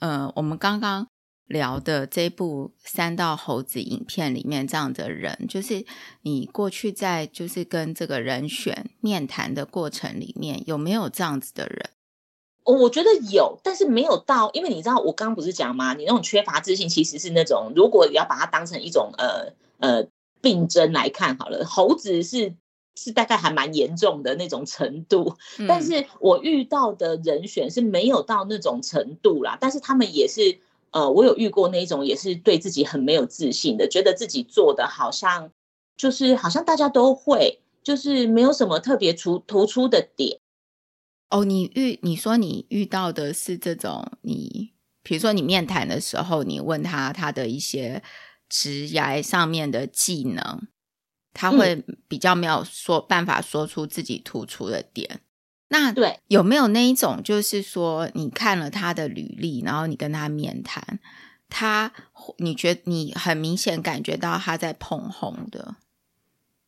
呃，我们刚刚聊的这部三道猴子影片里面这样的人，就是你过去在就是跟这个人选面谈的过程里面，有没有这样子的人？我觉得有，但是没有到，因为你知道我刚刚不是讲吗？你那种缺乏自信，其实是那种如果你要把它当成一种呃呃病症来看好了，猴子是是大概还蛮严重的那种程度，嗯，但是我遇到的人选是没有到那种程度啦，但是他们也是呃，我有遇过那种也是对自己很没有自信的，觉得自己做的好像就是好像大家都会，就是没有什么特别出突出的点。哦，你遇你说你遇到的是这种，你比如说你面谈的时候，你问他他的一些职涯上面的技能，他会比较没有说办法说出自己突出的点。嗯、那对有没有那一种，就是说你看了他的履历，然后你跟他面谈，他你觉得你很明显感觉到他在碰红的？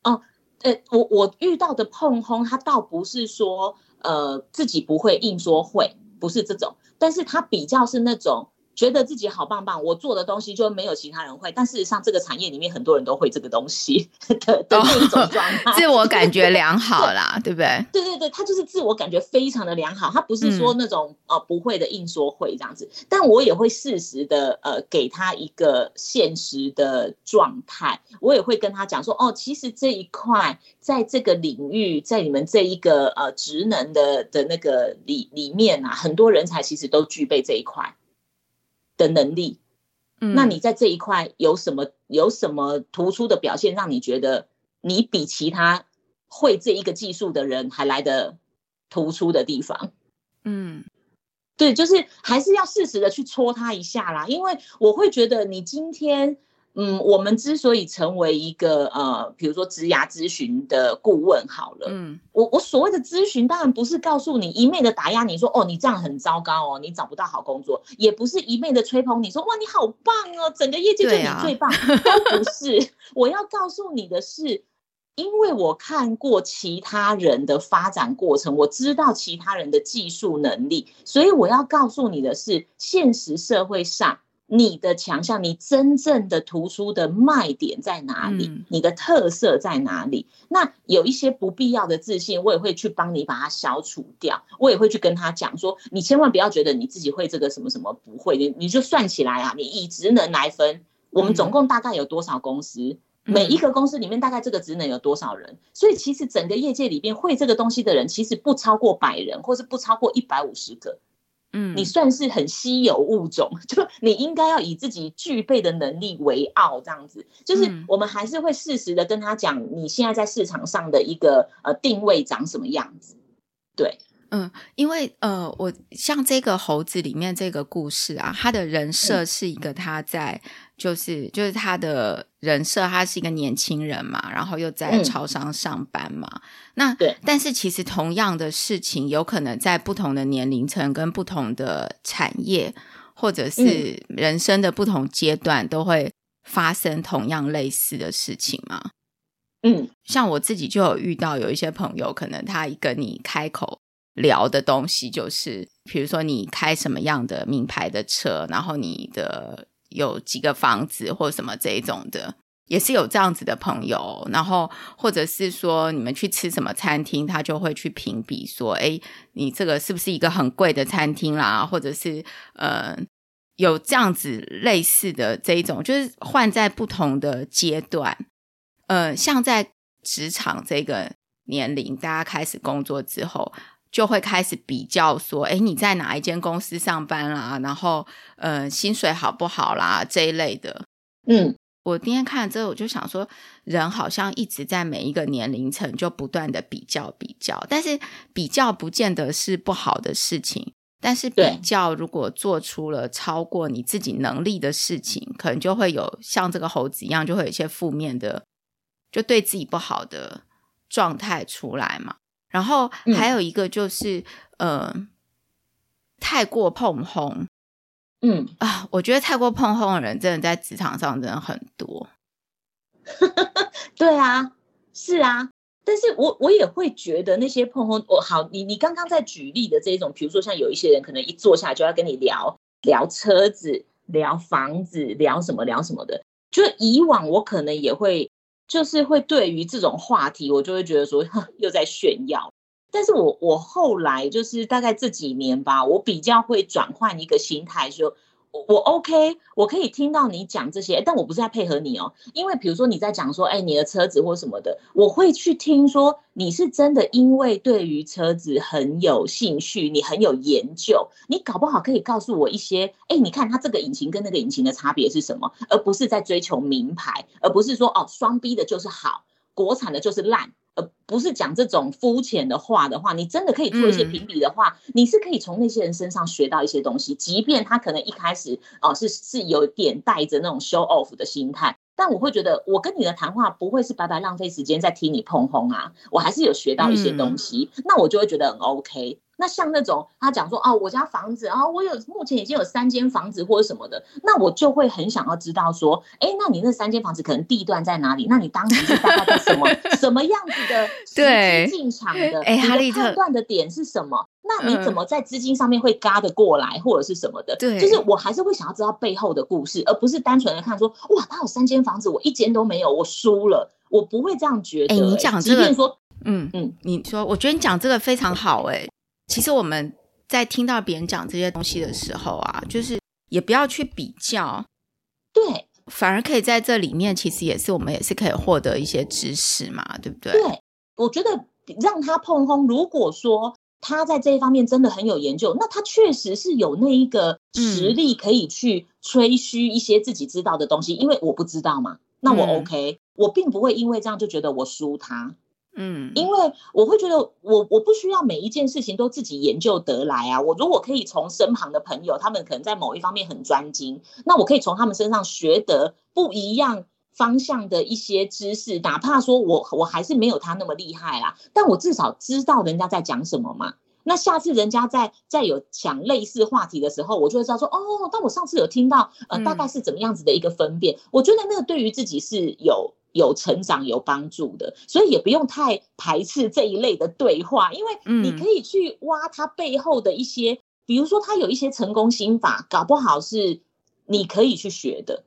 哦，呃，我我遇到的碰红，他倒不是说。呃，自己不会硬说会，不是这种，但是他比较是那种。觉得自己好棒棒，我做的东西就没有其他人会，但事实上这个产业里面很多人都会这个东西的的那一种状态，自我感觉良好啦，对，对不对？对对对，他就是自我感觉非常的良好，他不是说那种、嗯、呃不会的硬说会这样子，但我也会适时的呃给他一个现实的状态，我也会跟他讲说哦，其实这一块在这个领域，在你们这一个呃职能的的那个里里面啊，很多人才其实都具备这一块。的能力，嗯，那你在这一块有什么有什么突出的表现，让你觉得你比其他会这一个技术的人还来的突出的地方？嗯，对，就是还是要适时的去戳他一下啦，因为我会觉得你今天。嗯，我们之所以成为一个呃，比如说职涯咨询的顾问，好了，嗯，我我所谓的咨询，当然不是告诉你一昧的打压你说，哦，你这样很糟糕哦，你找不到好工作，也不是一昧的吹捧你说，哇，你好棒哦，整个业界就你最棒，都不是。我要告诉你的是，因为我看过其他人的发展过程，我知道其他人的技术能力，所以我要告诉你的是，现实社会上。你的强项，你真正的突出的卖点在哪里？嗯，你的特色在哪里？那有一些不必要的自信，我也会去帮你把它消除掉。我也会去跟他讲说，你千万不要觉得你自己会这个什么什么不会，你你就算起来啊，你以职能来分，我们总共大概有多少公司？嗯，每一个公司里面大概这个职能有多少人？所以其实整个业界里边会这个东西的人，其实不超过百人，或是不超过一百五十个。嗯，你算是很稀有物种，就你应该要以自己具备的能力为傲，这样子。就是我们还是会适时的跟他讲，你现在在市场上的一个呃定位长什么样子，对。嗯，因为呃，我像这个猴子里面这个故事啊，他的人设是一个他在就是、嗯、就是他的人设，他是一个年轻人嘛，然后又在超商上班嘛。嗯、那对，但是其实同样的事情，有可能在不同的年龄层、跟不同的产业，或者是人生的不同阶段，都会发生同样类似的事情嘛。嗯，像我自己就有遇到有一些朋友，可能他跟你开口。聊的东西就是，比如说你开什么样的名牌的车，然后你的有几个房子或什么这一种的，也是有这样子的朋友。然后或者是说你们去吃什么餐厅，他就会去评比说，诶，你这个是不是一个很贵的餐厅啦？或者是呃，有这样子类似的这一种，就是换在不同的阶段，呃，像在职场这个年龄，大家开始工作之后。就会开始比较说，哎，你在哪一间公司上班啦？然后，呃，薪水好不好啦？这一类的。嗯，我今天看了之后，我就想说，人好像一直在每一个年龄层就不断的比较比较，但是比较不见得是不好的事情。但是比较如果做出了超过你自己能力的事情，可能就会有像这个猴子一样，就会有一些负面的，就对自己不好的状态出来嘛。然后还有一个就是，嗯、呃，太过碰轰，嗯啊，我觉得太过碰轰的人，真的在职场上真的很多。对啊，是啊，但是我我也会觉得那些碰轰，我好，你你刚刚在举例的这种，比如说像有一些人可能一坐下来就要跟你聊聊车子、聊房子、聊什么聊什么的。就以往我可能也会，就是会对于这种话题，我就会觉得说，又在炫耀。但是我我后来就是大概这几年吧，我比较会转换一个心态，说。我 OK，我可以听到你讲这些，但我不是在配合你哦，因为比如说你在讲说，哎，你的车子或什么的，我会去听说你是真的因为对于车子很有兴趣，你很有研究，你搞不好可以告诉我一些，哎，你看它这个引擎跟那个引擎的差别是什么，而不是在追求名牌，而不是说哦，双 B 的就是好，国产的就是烂。呃，不是讲这种肤浅的话的话，你真的可以做一些评比的话，嗯、你是可以从那些人身上学到一些东西，即便他可能一开始哦、呃、是是有点带着那种 show off 的心态，但我会觉得我跟你的谈话不会是白白浪费时间在听你碰轰啊，我还是有学到一些东西，嗯、那我就会觉得很 OK。那像那种他讲说哦，我家房子啊，我有目前已经有三间房子或者什么的，那我就会很想要知道说，哎，那你那三间房子可能地段在哪里？那你当时是大概在什么 什么样子的时机进场的？哎，哈利特判断的点是什么？那你怎么在资金上面会嘎得过来，或者是什么的？对，就是我还是会想要知道背后的故事，而不是单纯的看说，哇，他有三间房子，我一间都没有，我输了，我不会这样觉得。哎，你讲这个，说，嗯嗯，你说，我觉得你讲这个非常好，哎。其实我们在听到别人讲这些东西的时候啊，就是也不要去比较，对，反而可以在这里面，其实也是我们也是可以获得一些知识嘛，对不对？对，我觉得让他碰轰，如果说他在这一方面真的很有研究，那他确实是有那一个实力可以去吹嘘一些自己知道的东西，嗯、因为我不知道嘛，那我 OK，、嗯、我并不会因为这样就觉得我输他。嗯，因为我会觉得我我不需要每一件事情都自己研究得来啊。我如果可以从身旁的朋友，他们可能在某一方面很专精，那我可以从他们身上学得不一样方向的一些知识，哪怕说我我还是没有他那么厉害啦，但我至少知道人家在讲什么嘛。那下次人家在在有讲类似话题的时候，我就会知道说哦，但我上次有听到呃，大概是怎么样子的一个分辨。嗯，我觉得那个对于自己是有。有成长有帮助的，所以也不用太排斥这一类的对话，因为你可以去挖他背后的一些，嗯、比如说他有一些成功心法，搞不好是你可以去学的。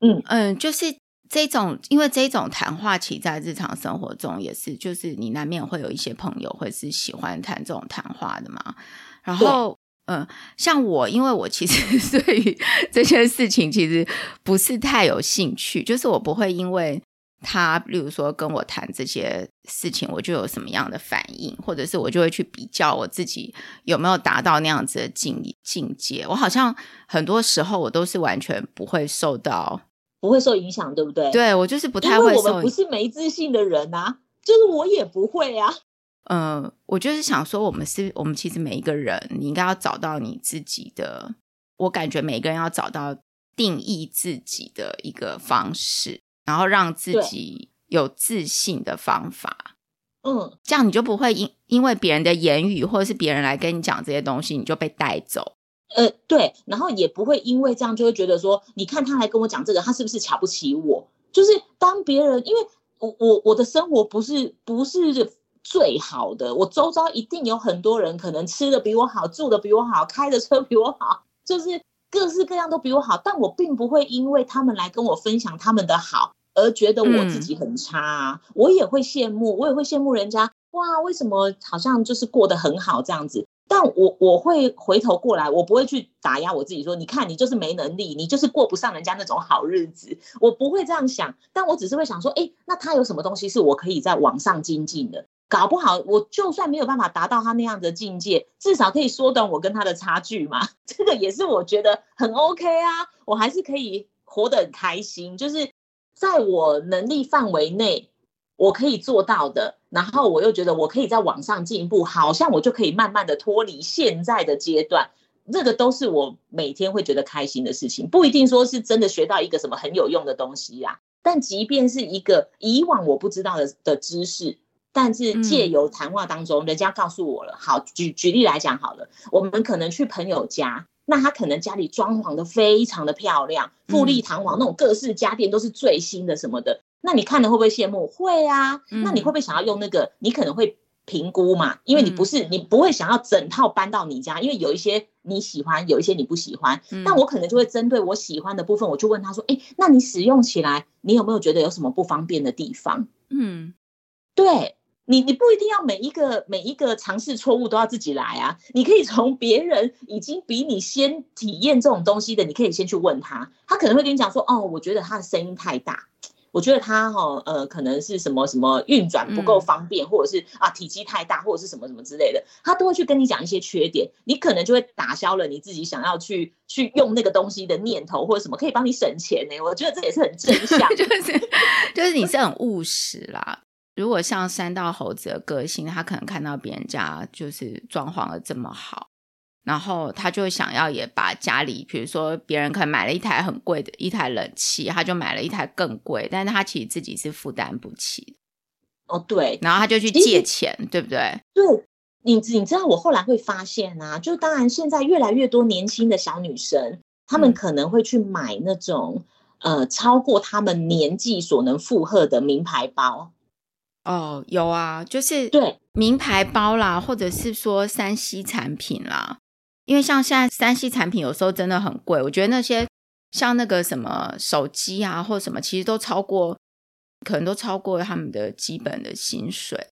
嗯嗯，就是这种，因为这种谈话，其在日常生活中也是，就是你难免会有一些朋友会是喜欢谈这种谈话的嘛，然后。嗯，像我，因为我其实 对于这些事情其实不是太有兴趣，就是我不会因为他，例如说跟我谈这些事情，我就有什么样的反应，或者是我就会去比较我自己有没有达到那样子的境境界。我好像很多时候我都是完全不会受到，不会受影响，对不对？对，我就是不太会受。因为我们不是没自信的人啊，就是我也不会啊。嗯，我就是想说，我们是，我们其实每一个人，你应该要找到你自己的。我感觉每个人要找到定义自己的一个方式，然后让自己有自信的方法。嗯，这样你就不会因因为别人的言语，或者是别人来跟你讲这些东西，你就被带走。呃，对，然后也不会因为这样就会觉得说，你看他来跟我讲这个，他是不是瞧不起我？就是当别人，因为我我我的生活不是不是。最好的，我周遭一定有很多人，可能吃的比我好，住的比我好，开的车比我好，就是各式各样都比我好。但我并不会因为他们来跟我分享他们的好，而觉得我自己很差啊。嗯。我也会羡慕，我也会羡慕人家。哇，为什么好像就是过得很好这样子？但我我会回头过来，我不会去打压我自己，说你看你就是没能力，你就是过不上人家那种好日子。我不会这样想，但我只是会想说，哎，那他有什么东西是我可以在网上精进的？搞不好，我就算没有办法达到他那样的境界，至少可以缩短我跟他的差距嘛。这个也是我觉得很 OK 啊，我还是可以活得很开心，就是在我能力范围内，我可以做到的。然后我又觉得我可以在往上进步，好像我就可以慢慢的脱离现在的阶段。这个都是我每天会觉得开心的事情，不一定说是真的学到一个什么很有用的东西呀。但即便是一个以往我不知道的的知识。但是借由谈话当中，人家告诉我了。好，举举例来讲好了，我们可能去朋友家，那他可能家里装潢的非常的漂亮，富丽堂皇，那种各式家电都是最新的什么的。那你看了会不会羡慕？会啊。那你会不会想要用那个？你可能会评估嘛，因为你不是、嗯、你不会想要整套搬到你家，因为有一些你喜欢，有一些你不喜欢。嗯、但我可能就会针对我喜欢的部分，我就问他说：“哎，那你使用起来，你有没有觉得有什么不方便的地方？”嗯，对你，你不一定要每一个每一个尝试错误都要自己来啊，你可以从别人已经比你先体验这种东西的，你可以先去问他，他可能会跟你讲说：“哦，我觉得他的声音太大。”我觉得他哈呃，可能是什么什么运转不够方便，嗯、或者是啊体积太大，或者是什么什么之类的，他都会去跟你讲一些缺点，你可能就会打消了你自己想要去去用那个东西的念头，或者什么可以帮你省钱呢？我觉得这也是很正向，就是 就是你是很务实啦。如果像三道猴子的个性，他可能看到别人家就是装潢的这么好。然后他就想要也把家里，比如说别人可能买了一台很贵的一台冷气，他就买了一台更贵，但是他其实自己是负担不起的。哦，对，然后他就去借钱，对不对？对，你你知道我后来会发现啊，就当然现在越来越多年轻的小女生，她们可能会去买那种、嗯、呃超过她们年纪所能负荷的名牌包。哦，有啊，就是对名牌包啦，或者是说 3C 产品啦。因为像现在三 C 产品有时候真的很贵，我觉得那些像那个什么手机啊或什么，其实都超过，可能都超过他们的基本的薪水。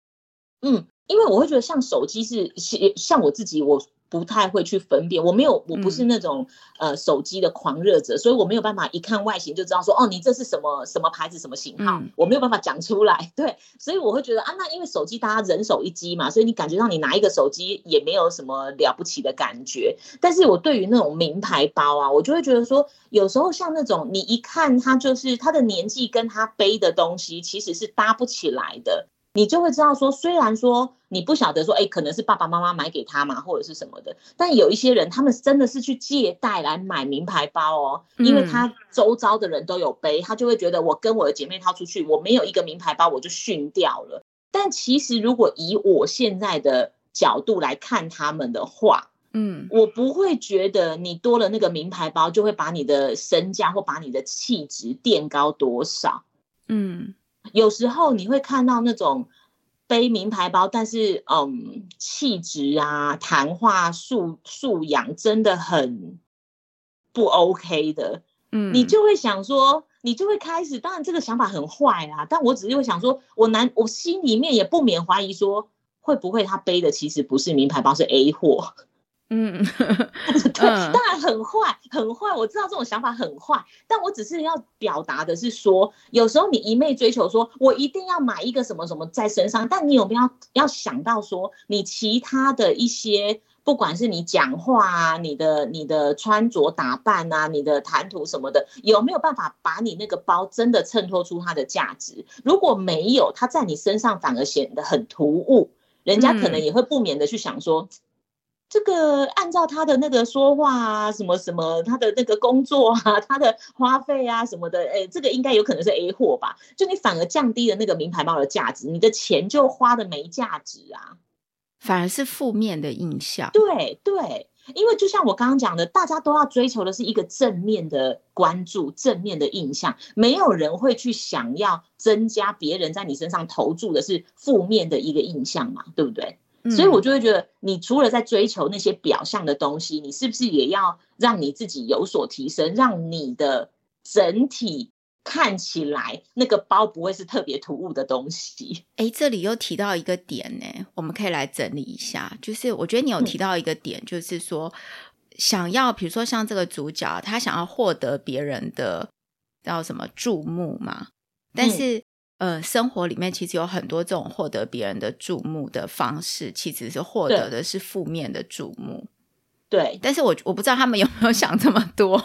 嗯，因为我会觉得像手机是像我自己我。不太会去分辨，我没有，我不是那种、嗯、呃手机的狂热者，所以我没有办法一看外形就知道说，哦，你这是什么什么牌子什么型号，嗯、我没有办法讲出来。对，所以我会觉得啊，那因为手机大家人手一机嘛，所以你感觉到你拿一个手机也没有什么了不起的感觉。但是我对于那种名牌包啊，我就会觉得说，有时候像那种你一看他就是他的年纪跟他背的东西其实是搭不起来的。你就会知道说，虽然说你不晓得说，哎，可能是爸爸妈妈买给他嘛，或者是什么的，但有一些人，他们真的是去借贷来买名牌包哦，因为他周遭的人都有背，他就会觉得我跟我的姐妹掏出去，我没有一个名牌包，我就逊掉了。但其实如果以我现在的角度来看他们的话，嗯，我不会觉得你多了那个名牌包就会把你的身价或把你的气质垫高多少，嗯。有时候你会看到那种背名牌包，但是嗯，气质啊、谈话素素养真的很不 OK 的，嗯，你就会想说，你就会开始，当然这个想法很坏啊，但我只是会想说，我难，我心里面也不免怀疑说，会不会他背的其实不是名牌包，是 A 货。嗯，对，当然很坏，很坏。我知道这种想法很坏，但我只是要表达的是说，有时候你一昧追求说，我一定要买一个什么什么在身上，但你有没有要想到说，你其他的一些，不管是你讲话啊，你的你的穿着打扮啊，你的谈吐什么的，有没有办法把你那个包真的衬托出它的价值？如果没有，它在你身上反而显得很突兀，人家可能也会不免的去想说。这个按照他的那个说话啊，什么什么，他的那个工作啊，他的花费啊什么的，哎，这个应该有可能是 A 货吧？就你反而降低了那个名牌包的价值，你的钱就花的没价值啊，反而是负面的印象。对对，因为就像我刚刚讲的，大家都要追求的是一个正面的关注，正面的印象，没有人会去想要增加别人在你身上投注的是负面的一个印象嘛，对不对？所以，我就会觉得，你除了在追求那些表象的东西，你是不是也要让你自己有所提升，让你的整体看起来那个包不会是特别突兀的东西？哎，这里又提到一个点呢，我们可以来整理一下。就是我觉得你有提到一个点，就是说想要，比如说像这个主角，他想要获得别人的叫什么注目嘛，但是。呃，生活里面其实有很多这种获得别人的注目的方式，其实是获得的是负面的注目。对，但是我我不知道他们有没有想这么多，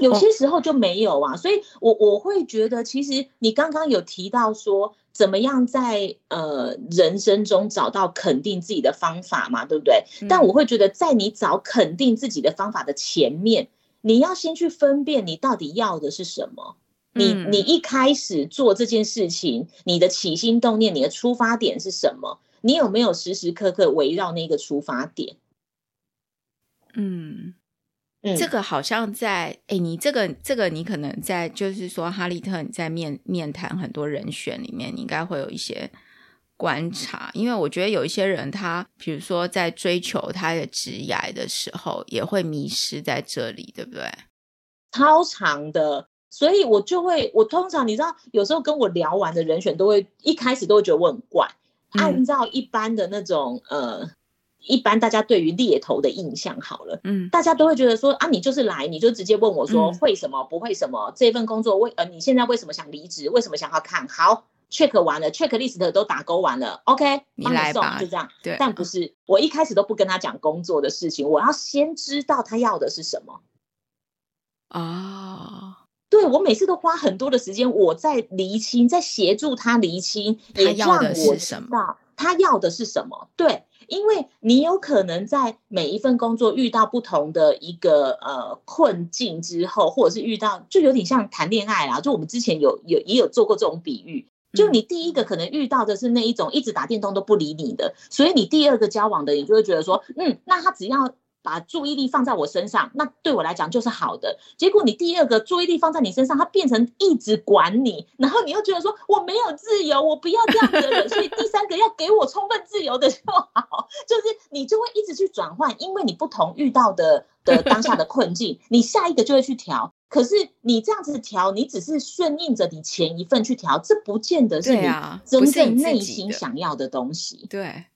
有些时候就没有啊。所以我我会觉得，其实你刚刚有提到说，怎么样在呃人生中找到肯定自己的方法嘛，对不对？嗯。但我会觉得，在你找肯定自己的方法的前面，你要先去分辨你到底要的是什么。你你一开始做这件事情，你的起心动念，你的出发点是什么？你有没有时时刻刻围绕那个出发点？嗯嗯，这个好像在哎，你这个这个你可能在就是说哈利特你在面面谈很多人选里面，你应该会有一些观察？因为我觉得有一些人他，他比如说在追求他的职业的时候，也会迷失在这里，对不对？超长的，所以我就会，我通常你知道，有时候跟我聊完的人选都会一开始都会觉得我很怪，嗯、按照一般的那种呃。一般大家对于猎头的印象好了，嗯，大家都会觉得说啊，你就是来，你就直接问我说会什么不会什么，这份工作为呃你现在为什么想离职？为什么想要看好？check 完了，check list 都打勾完了，OK，你来吧，就这样。对，但不是，我一开始都不跟他讲工作的事情，我要先知道他要的是什么。哦，对，我每次都花很多的时间，我在厘清，在协助他厘清，也让我知道他要的是什么。对。因为你有可能在每一份工作遇到不同的一个呃困境之后，或者是遇到就有点像谈恋爱啦，就我们之前有有也有做过这种比喻，就你第一个可能遇到的是那一种一直打电动都不理你的，所以你第二个交往的你就会觉得说，嗯，那他只要。把注意力放在我身上，那对我来讲就是好的。结果你第二个注意力放在你身上，他变成一直管你，然后你又觉得说我没有自由，我不要这样的人，所以第三个要给我充分自由的就好。就是你就会一直去转换，因为你不同遇到的的当下的困境，你下一个就会去调。可是你这样子调，你只是顺应着你前一份去调，这不见得是你真正内心想要的东西。对。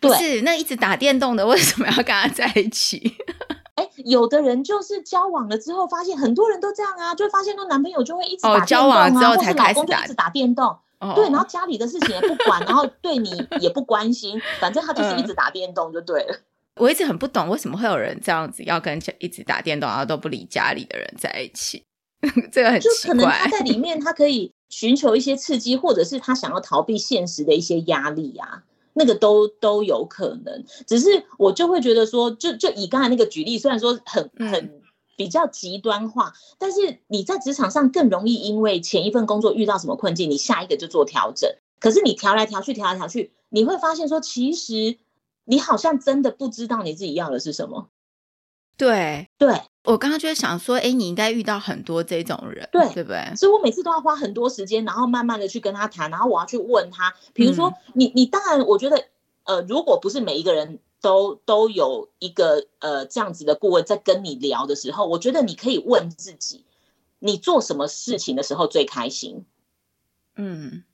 不是，那一直打电动的为什么要跟他在一起？哎、欸，有的人就是交往了之后，发现很多人都这样啊，就发现说男朋友就会一直打电动啊，哦、交往之后才开始打，或是老公就一直打电动，哦、对，然后家里的事情也不管，然后对你也不关心，反正他就是一直打电动就对了。嗯、我一直很不懂，为什么会有人这样子要跟一直打电动然后都不理家里的人在一起？这个很奇怪，就可能他在里面他可以寻求一些刺激，或者是他想要逃避现实的一些压力啊。那个都都有可能，只是我就会觉得说，就就以刚才那个举例，虽然说很很比较极端化，嗯、但是你在职场上更容易因为前一份工作遇到什么困境，你下一个就做调整。可是你调来调去，调来调去，你会发现说，其实你好像真的不知道你自己要的是什么。对对。我刚刚就是想说，哎，你应该遇到很多这种人，对对不对？所以我每次都要花很多时间，然后慢慢的去跟他谈，然后我要去问他，比如说，嗯、你你当然，我觉得，呃，如果不是每一个人都都有一个呃这样子的顾问在跟你聊的时候，我觉得你可以问自己，你做什么事情的时候最开心？嗯。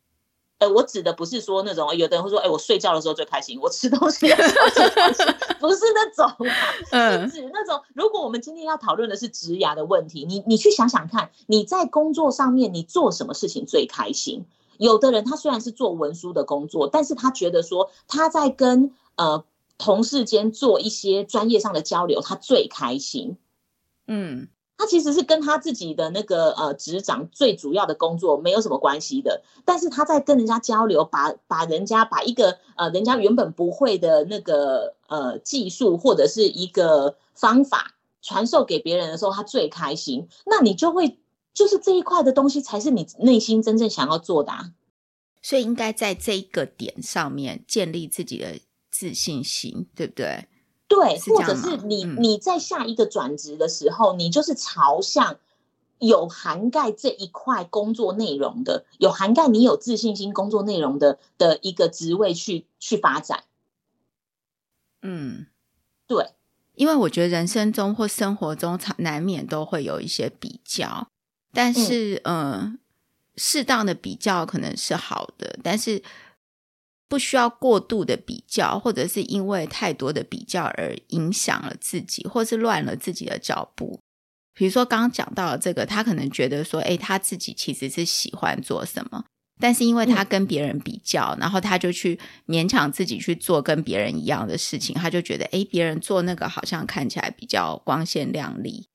呃，我指的不是说那种，有的人会说，哎，我睡觉的时候最开心，我吃东西的时候最开心，不是那种，是指那种。如果我们今天要讨论的是职涯的问题，你你去想想看，你在工作上面你做什么事情最开心？有的人他虽然是做文书的工作，但是他觉得说他在跟呃同事间做一些专业上的交流，他最开心。嗯。他其实是跟他自己的那个呃职掌最主要的工作没有什么关系的，但是他在跟人家交流，把把人家把一个呃人家原本不会的那个呃技术或者是一个方法传授给别人的时候，他最开心。那你就会就是这一块的东西才是你内心真正想要做的啊。所以应该在这一个点上面建立自己的自信心，对不对？对，或者是你你在下一个转职的时候，嗯、你就是朝向有涵盖这一块工作内容的，有涵盖你有自信心工作内容的的一个职位去去发展。嗯，对，因为我觉得人生中或生活中，难免都会有一些比较，但是嗯、呃，适当的比较可能是好的，但是。不需要过度的比较，或者是因为太多的比较而影响了自己，或是乱了自己的脚步。比如说刚刚讲到了这个，他可能觉得说，诶，他自己其实是喜欢做什么，但是因为他跟别人比较，嗯、然后他就去勉强自己去做跟别人一样的事情，他就觉得，诶，别人做那个好像看起来比较光鲜亮丽。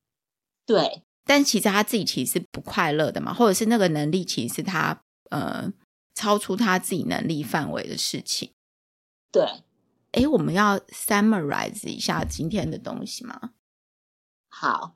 对，但其实他自己其实是不快乐的嘛，或者是那个能力其实是他呃。超出他自己能力范围的事情，对。哎，我们要 summarize 一下今天的东西吗？好，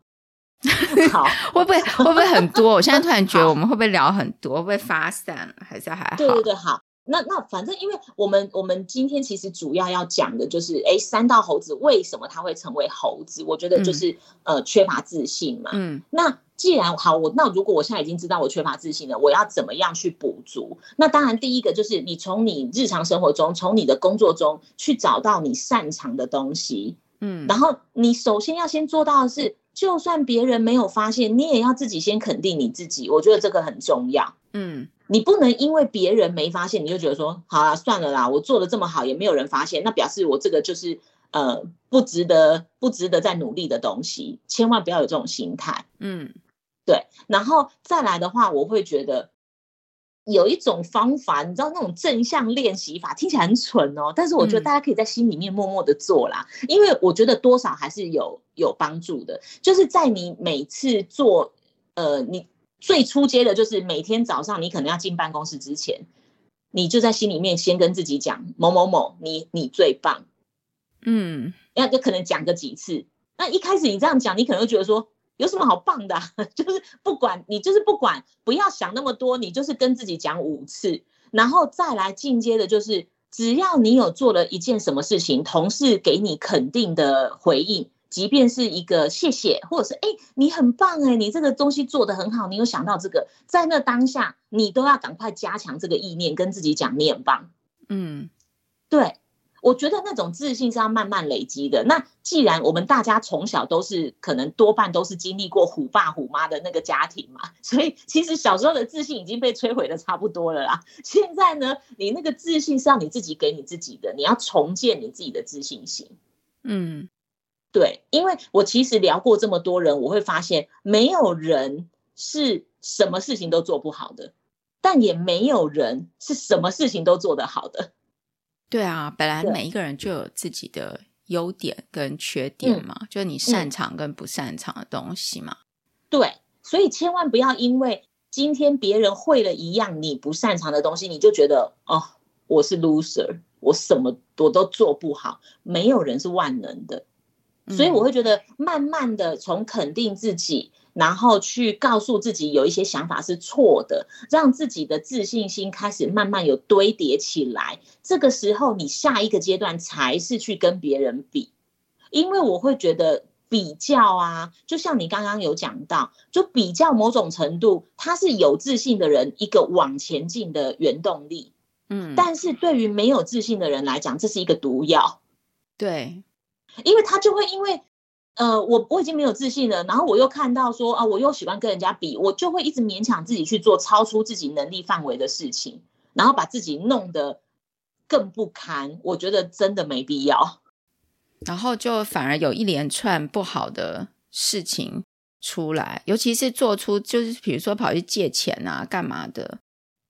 好，会不会会不会很多？我现在突然觉得我们会不会聊很多？会不会发散？还是还好？对对对，好。那那反正，因为我们我们今天其实主要要讲的就是，哎，三道猴子为什么他会成为猴子？我觉得就是、嗯、呃缺乏自信嘛。嗯。那既然好，我那如果我现在已经知道我缺乏自信了，我要怎么样去补足？那当然，第一个就是你从你日常生活中，从你的工作中去找到你擅长的东西。嗯。然后你首先要先做到的是，就算别人没有发现，你也要自己先肯定你自己。我觉得这个很重要。嗯。你不能因为别人没发现，你就觉得说好了算了啦，我做的这么好也没有人发现，那表示我这个就是呃不值得不值得再努力的东西，千万不要有这种心态。嗯，对。然后再来的话，我会觉得有一种方法，你知道那种正向练习法听起来很蠢哦，但是我觉得大家可以在心里面默默的做啦，嗯、因为我觉得多少还是有有帮助的，就是在你每次做呃你。最初阶的就是每天早上，你可能要进办公室之前，你就在心里面先跟自己讲某某某，你你最棒，嗯，那就可能讲个几次。那一开始你这样讲，你可能会觉得说有什么好棒的啊，就是不管你就是不管，不要想那么多，你就是跟自己讲五次，然后再来进阶的就是，只要你有做了一件什么事情，同事给你肯定的回应。即便是一个谢谢，或者是哎，你很棒哎，你这个东西做得很好，你有想到这个，在那当下，你都要赶快加强这个意念，跟自己讲你很棒。嗯，对，我觉得那种自信是要慢慢累积的。那既然我们大家从小都是可能多半都是经历过虎爸虎妈的那个家庭嘛，所以其实小时候的自信已经被摧毁的差不多了啦。现在呢，你那个自信是要你自己给你自己的，你要重建你自己的自信心。嗯。对，因为我其实聊过这么多人，我会发现没有人是什么事情都做不好的，但也没有人是什么事情都做得好的。对啊，本来每一个人就有自己的优点跟缺点嘛，就是你擅长跟不擅长的东西嘛。对，所以千万不要因为今天别人会了一样你不擅长的东西，你就觉得哦，我是 loser，我什么我都做不好。没有人是万能的。所以我会觉得，慢慢的从肯定自己，然后去告诉自己有一些想法是错的，让自己的自信心开始慢慢有堆叠起来。这个时候，你下一个阶段才是去跟别人比，因为我会觉得比较啊，就像你刚刚有讲到，就比较某种程度，他是有自信的人一个往前进的原动力。嗯，但是对于没有自信的人来讲，这是一个毒药。对。因为他就会因为，呃，我我已经没有自信了，然后我又看到说啊，我又喜欢跟人家比，我就会一直勉强自己去做超出自己能力范围的事情，然后把自己弄得更不堪。我觉得真的没必要，然后就反而有一连串不好的事情出来，尤其是做出就是比如说跑去借钱啊，干嘛的，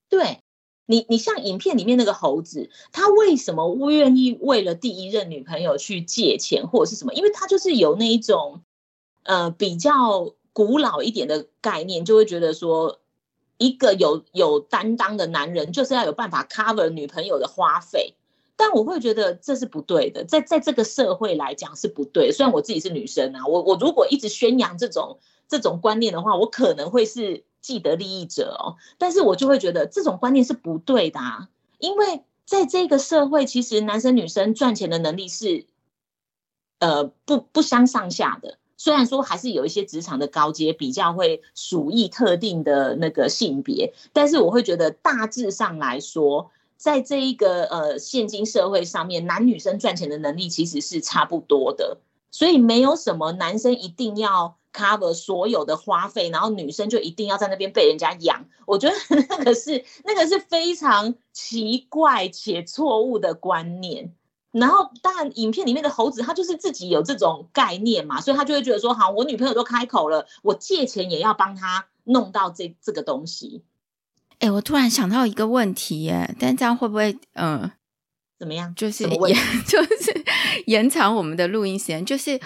对。你你像影片里面那个猴子，他为什么愿意为了第一任女朋友去借钱或者是什么？因为他就是有那一种，呃，比较古老一点的概念，就会觉得说，一个有有担当的男人就是要有办法 cover 女朋友的花费。但我会觉得这是不对的，在在这个社会来讲是不对。虽然我自己是女生啊，我我如果一直宣扬这种这种观念的话，我可能会是。既得利益者哦，但是我就会觉得这种观念是不对的啊，因为在这个社会，其实男生女生赚钱的能力是，呃，不不相上下的。虽然说还是有一些职场的高阶比较会属意特定的那个性别，但是我会觉得大致上来说，在这一个呃现今社会上面，男女生赚钱的能力其实是差不多的，所以没有什么男生一定要。cover 所有的花费，然后女生就一定要在那边被人家养。我觉得 那个是那个是非常奇怪且错误的观念。然后当然，影片里面的猴子他就是自己有这种概念嘛，所以他就会觉得说：好，我女朋友都开口了，我借钱也要帮他弄到这这个东西。哎，我突然想到一个问题耶，但这样会不会嗯、呃、怎么样？就是延 就是延长我们的录音时间，就是。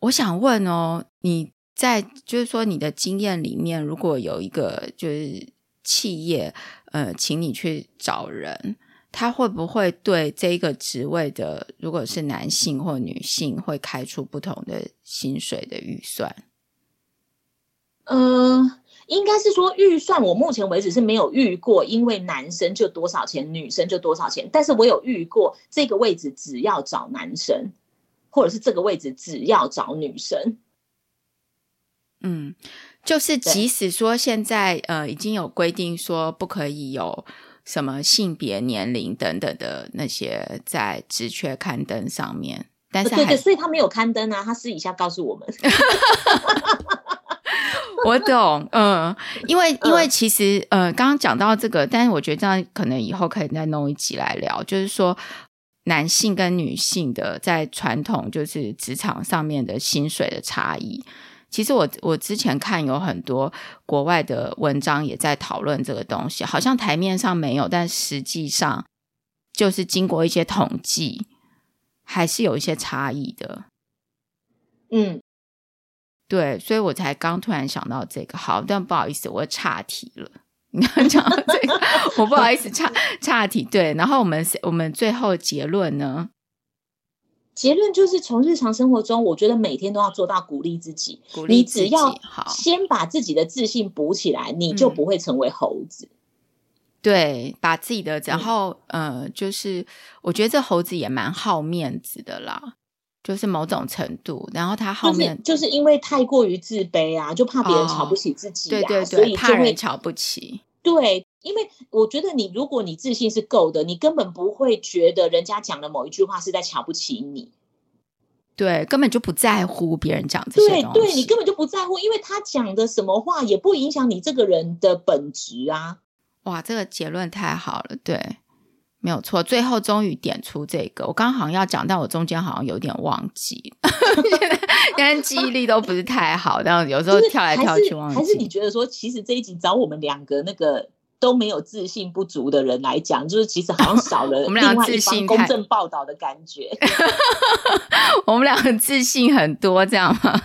我想问哦，你在就是说你的经验里面，如果有一个就是企业，呃，请你去找人，他会不会对这个职位的，如果是男性或女性，会开出不同的薪水的预算？嗯、呃，应该是说预算，我目前为止是没有遇过，因为男生就多少钱，女生就多少钱。但是我有遇过这个位置只要找男生，或者是这个位置只要找女生。嗯，就是即使说现在呃已经有规定说不可以有什么性别、年龄等等的那些在职缺刊登上面，但是还对对，所以他没有刊登啊，他私底下告诉我们。我懂，嗯，因为因为其实呃刚刚讲到这个，但是我觉得这样可能以后可以再弄一集来聊，就是说男性跟女性的在传统就是职场上面的薪水的差异。其实我我之前看有很多国外的文章也在讨论这个东西，好像台面上没有，但实际上就是经过一些统计，还是有一些差异的。嗯，对，所以我才刚突然想到这个。好，但不好意思，我岔题了。你刚讲到这个，我不好意思岔岔题。对，然后我们我们最后结论呢？结论就是从日常生活中，我觉得每天都要做到鼓励自己。鼓励自己，你只要先把自己的自信补起来，你就不会成为猴子。嗯、对，把自己的，然后、嗯、呃，就是我觉得这猴子也蛮好面子的啦，就是某种程度，然后他后面，就是，就是因为太过于自卑啊，就怕别人瞧不起自己、啊哦，对对对，所以怕人瞧不起。对，因为我觉得你，如果你自信是够的，你根本不会觉得人家讲的某一句话是在瞧不起你。对，根本就不在乎别人讲这些东西。对，对你根本就不在乎，因为他讲的什么话也不影响你这个人的本质啊。哇，这个结论太好了，对，没有错。最后终于点出这个，我刚刚好像要讲，但我中间好像有点忘记，现在记忆力都不是太好，但有时候跳来跳去忘记。还是，还是你觉得说，其实这一集找我们两个那个。都没有自信不足的人来讲，就是其实好像少了 我们俩自信公正报道的感觉。我们俩很自信很多，这样吗？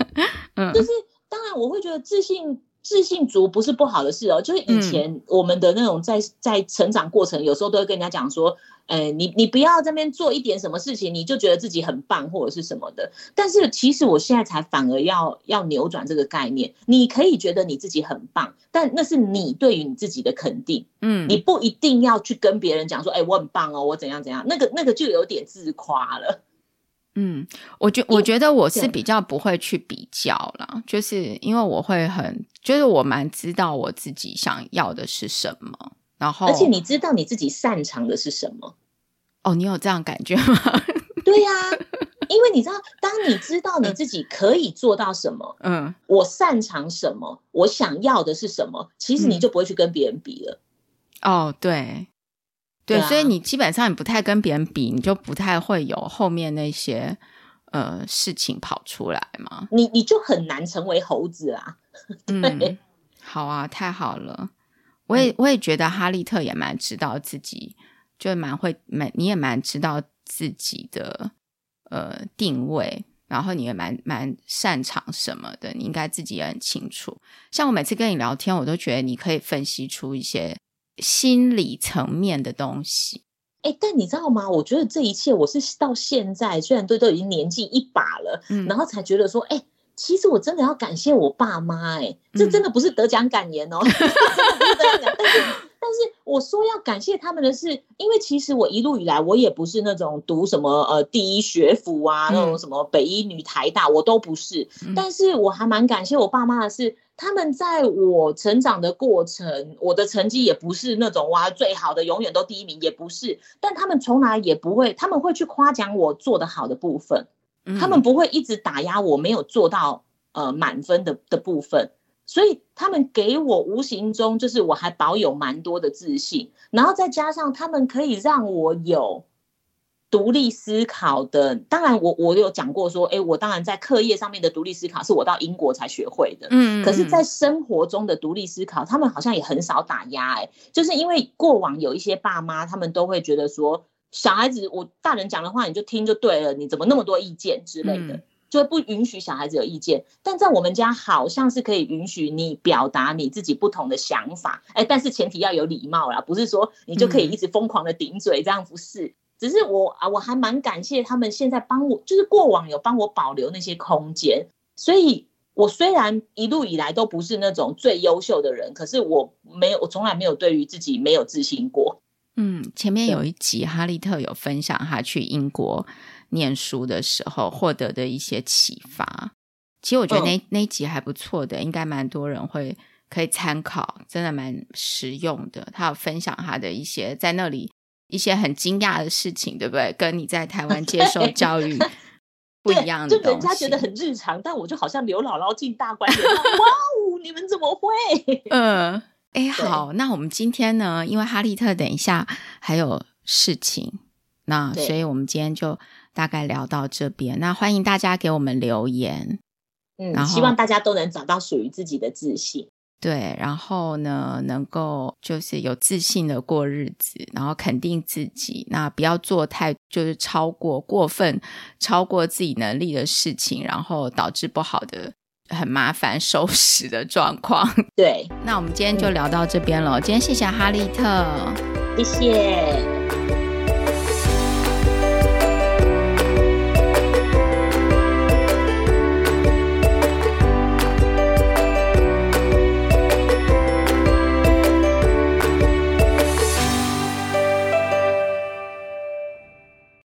嗯，就是当然我会觉得自信。自信足不是不好的事哦，就是以前我们的那种在在成长过程，有时候都会跟人家讲说，呃，你你不要这边做一点什么事情，你就觉得自己很棒或者是什么的。但是其实我现在才反而要要扭转这个概念，你可以觉得你自己很棒，但那是你对于你自己的肯定，嗯，你不一定要去跟别人讲说，哎，我很棒哦，我怎样怎样，那个那个就有点自夸了。嗯，我觉我觉得我是比较不会去比较啦，就是因为我会很，就是我蛮知道我自己想要的是什么，然后而且你知道你自己擅长的是什么？哦，你有这样感觉吗？对呀、啊，因为你知道，当你知道你自己可以做到什么，嗯，我擅长什么，我想要的是什么，其实你就不会去跟别人比了。嗯、哦，对。对，对啊，所以你基本上你不太跟别人比，你就不太会有后面那些呃事情跑出来嘛。你你就很难成为猴子啊。嗯，好啊，太好了。我也我也觉得哈利特也蛮知道自己，就蛮会蛮你也蛮知道自己的呃定位，然后你也蛮蛮擅长什么的，你应该自己也很清楚。像我每次跟你聊天，我都觉得你可以分析出一些。心理层面的东西，哎、欸，但你知道吗？我觉得这一切，我是到现在，虽然都都已经年纪一把了，嗯，然后才觉得说，哎、欸，其实我真的要感谢我爸妈，哎，这真的不是得奖感言哦，嗯、真的不是得奖感，但是，但是我说要感谢他们的是，因为其实我一路以来，我也不是那种读什么呃第一学府啊，那种什么北一女、台大，我都不是，嗯、但是我还蛮感谢我爸妈的是。他们在我成长的过程，我的成绩也不是那种哇最好的，永远都第一名，也不是。但他们从来也不会，他们会去夸奖我做的好的部分，他们不会一直打压我没有做到呃满分的的部分。所以他们给我无形中就是我还保有蛮多的自信，然后再加上他们可以让我有。独立思考的，当然我我有讲过说，哎，我当然在课业上面的独立思考是我到英国才学会的，嗯，可是，在生活中的独立思考，他们好像也很少打压，哎，就是因为过往有一些爸妈，他们都会觉得说，小孩子我大人讲的话你就听就对了，你怎么那么多意见之类的，就会不允许小孩子有意见。但在我们家好像是可以允许你表达你自己不同的想法，哎，但是前提要有礼貌啦，不是说你就可以一直疯狂的顶嘴，这样不是。只是我啊，我还蛮感谢他们现在帮我，就是过往有帮我保留那些空间，所以我虽然一路以来都不是那种最优秀的人，可是我没有，我从来没有对于自己没有自信过。嗯，前面有一集哈利特有分享他去英国念书的时候获得的一些启发。其实我觉得那、嗯、那集还不错的，应该蛮多人会可以参考，真的蛮实用的。他有分享他的一些在那里一些很惊讶的事情，对不对？跟你在台湾接受 教育。不一样的，就人家觉得很日常，但我就好像刘姥姥进大观园，哇哦，你们怎么会？嗯，哎，好，那我们今天呢？因为哈利特等一下还有事情，那所以我们今天就大概聊到这边。那欢迎大家给我们留言，嗯，然后希望大家都能找到属于自己的自信。对，然后呢，能够就是有自信的过日子，然后肯定自己，那不要做太就是超过过分超过自己能力的事情，然后导致不好的很麻烦收拾的状况。对，那我们今天就聊到这边了。嗯、今天谢谢哈利特，谢谢。